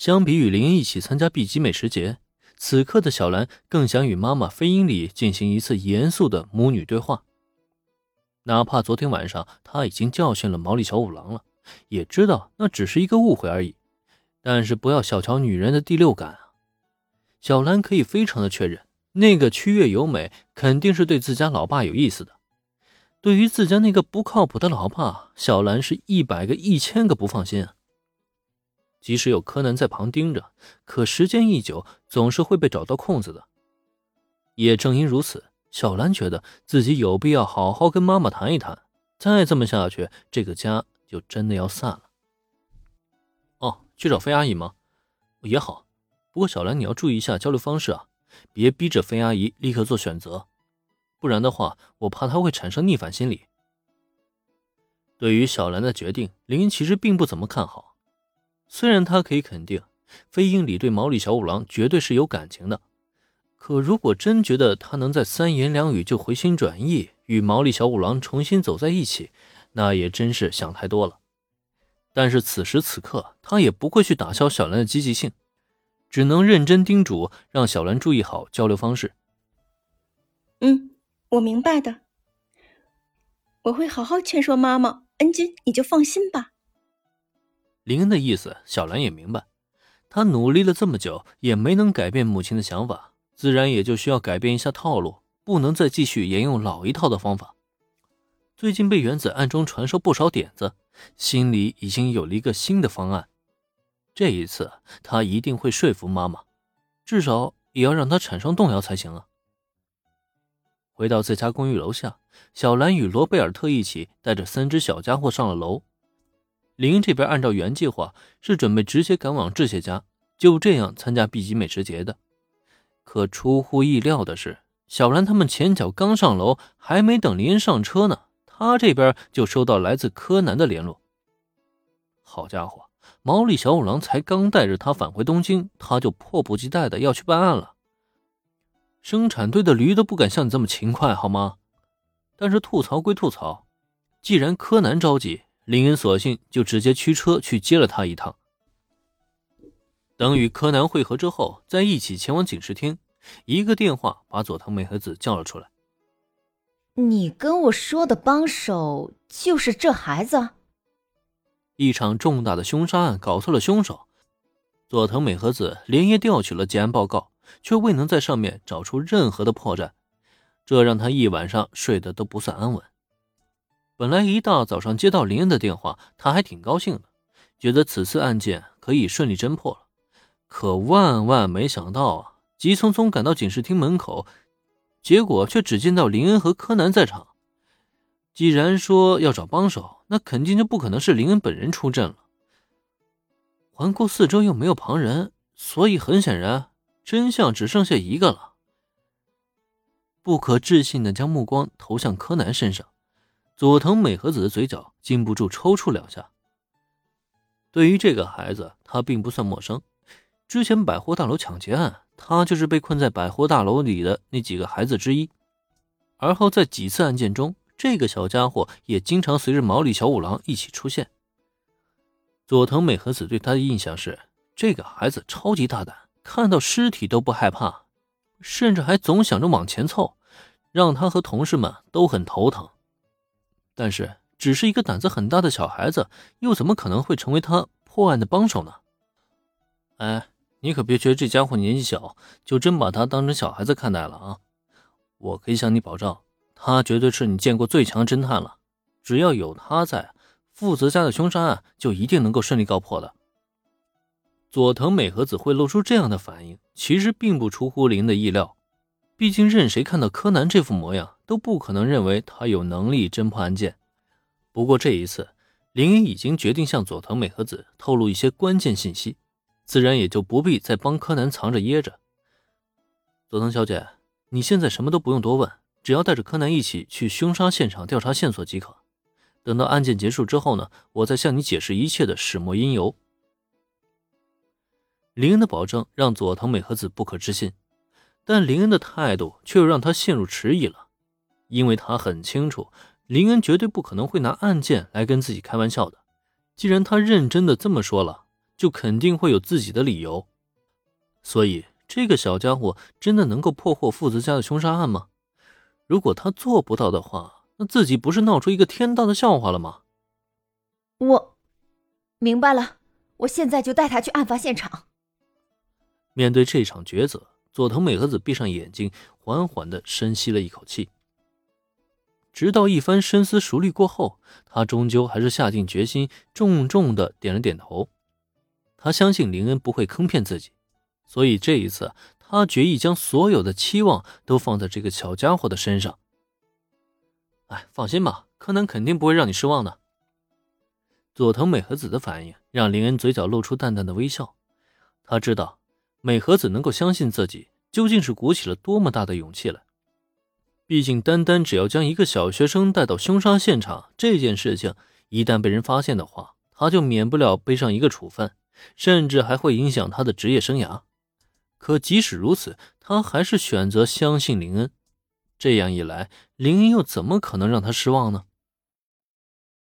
相比与林一起参加 B 级美食节，此刻的小兰更想与妈妈飞鹰里进行一次严肃的母女对话。哪怕昨天晚上她已经教训了毛利小五郎了，也知道那只是一个误会而已。但是不要小瞧女人的第六感啊！小兰可以非常的确认，那个区月由美肯定是对自家老爸有意思的。对于自家那个不靠谱的老爸，小兰是一百个一千个不放心啊。即使有柯南在旁盯着，可时间一久，总是会被找到空子的。也正因如此，小兰觉得自己有必要好好跟妈妈谈一谈。再这么下去，这个家就真的要散了。哦，去找飞阿姨吗？也好，不过小兰你要注意一下交流方式啊，别逼着飞阿姨立刻做选择。不然的话，我怕她会产生逆反心理。对于小兰的决定，林其实并不怎么看好。虽然他可以肯定，飞鹰里对毛利小五郎绝对是有感情的，可如果真觉得他能在三言两语就回心转意，与毛利小五郎重新走在一起，那也真是想太多了。但是此时此刻，他也不会去打消小兰的积极性，只能认真叮嘱，让小兰注意好交流方式。嗯。我明白的，我会好好劝说妈妈。恩君，你就放心吧。林恩的意思，小兰也明白。他努力了这么久，也没能改变母亲的想法，自然也就需要改变一下套路，不能再继续沿用老一套的方法。最近被原子暗中传授不少点子，心里已经有了一个新的方案。这一次，他一定会说服妈妈，至少也要让她产生动摇才行啊。回到自家公寓楼下，小兰与罗贝尔特一起带着三只小家伙上了楼。林这边按照原计划是准备直接赶往志谢家，就这样参加 B 级美食节的。可出乎意料的是，小兰他们前脚刚上楼，还没等林上车呢，他这边就收到来自柯南的联络。好家伙，毛利小五郎才刚带着他返回东京，他就迫不及待的要去办案了。生产队的驴都不敢像你这么勤快，好吗？但是吐槽归吐槽，既然柯南着急，林恩索性就直接驱车去接了他一趟。等与柯南会合之后，再一起前往警视厅，一个电话把佐藤美和子叫了出来。你跟我说的帮手就是这孩子？一场重大的凶杀案搞错了凶手，佐藤美和子连夜调取了结案报告。却未能在上面找出任何的破绽，这让他一晚上睡得都不算安稳。本来一大早上接到林恩的电话，他还挺高兴的，觉得此次案件可以顺利侦破了。可万万没想到啊，急匆匆赶到警视厅门口，结果却只见到林恩和柯南在场。既然说要找帮手，那肯定就不可能是林恩本人出阵了。环顾四周又没有旁人，所以很显然。真相只剩下一个了。不可置信的将目光投向柯南身上，佐藤美和子的嘴角禁不住抽搐两下。对于这个孩子，他并不算陌生。之前百货大楼抢劫案，他就是被困在百货大楼里的那几个孩子之一。而后在几次案件中，这个小家伙也经常随着毛利小五郎一起出现。佐藤美和子对他的印象是，这个孩子超级大胆。看到尸体都不害怕，甚至还总想着往前凑，让他和同事们都很头疼。但是，只是一个胆子很大的小孩子，又怎么可能会成为他破案的帮手呢？哎，你可别觉得这家伙年纪小，就真把他当成小孩子看待了啊！我可以向你保证，他绝对是你见过最强侦探了。只要有他在，负责家的凶杀案就一定能够顺利告破的。佐藤美和子会露出这样的反应，其实并不出乎林的意料。毕竟任谁看到柯南这副模样，都不可能认为他有能力侦破案件。不过这一次，林已经决定向佐藤美和子透露一些关键信息，自然也就不必再帮柯南藏着掖着。佐藤小姐，你现在什么都不用多问，只要带着柯南一起去凶杀现场调查线索即可。等到案件结束之后呢，我再向你解释一切的始末因由。林恩的保证让佐藤美和子不可置信，但林恩的态度却又让他陷入迟疑了，因为他很清楚林恩绝对不可能会拿案件来跟自己开玩笑的。既然他认真的这么说了，就肯定会有自己的理由。所以，这个小家伙真的能够破获父子家的凶杀案吗？如果他做不到的话，那自己不是闹出一个天大的笑话了吗？我明白了，我现在就带他去案发现场。面对这场抉择，佐藤美和子闭上眼睛，缓缓的深吸了一口气。直到一番深思熟虑过后，他终究还是下定决心，重重的点了点头。他相信林恩不会坑骗自己，所以这一次，他决意将所有的期望都放在这个小家伙的身上。哎，放心吧，柯南肯定不会让你失望的。佐藤美和子的反应让林恩嘴角露出淡淡的微笑，他知道美和子能够相信自己，究竟是鼓起了多么大的勇气来。毕竟，单单只要将一个小学生带到凶杀现场这件事情，一旦被人发现的话，他就免不了背上一个处分，甚至还会影响他的职业生涯。可即使如此，他还是选择相信林恩。这样一来，林恩又怎么可能让他失望呢？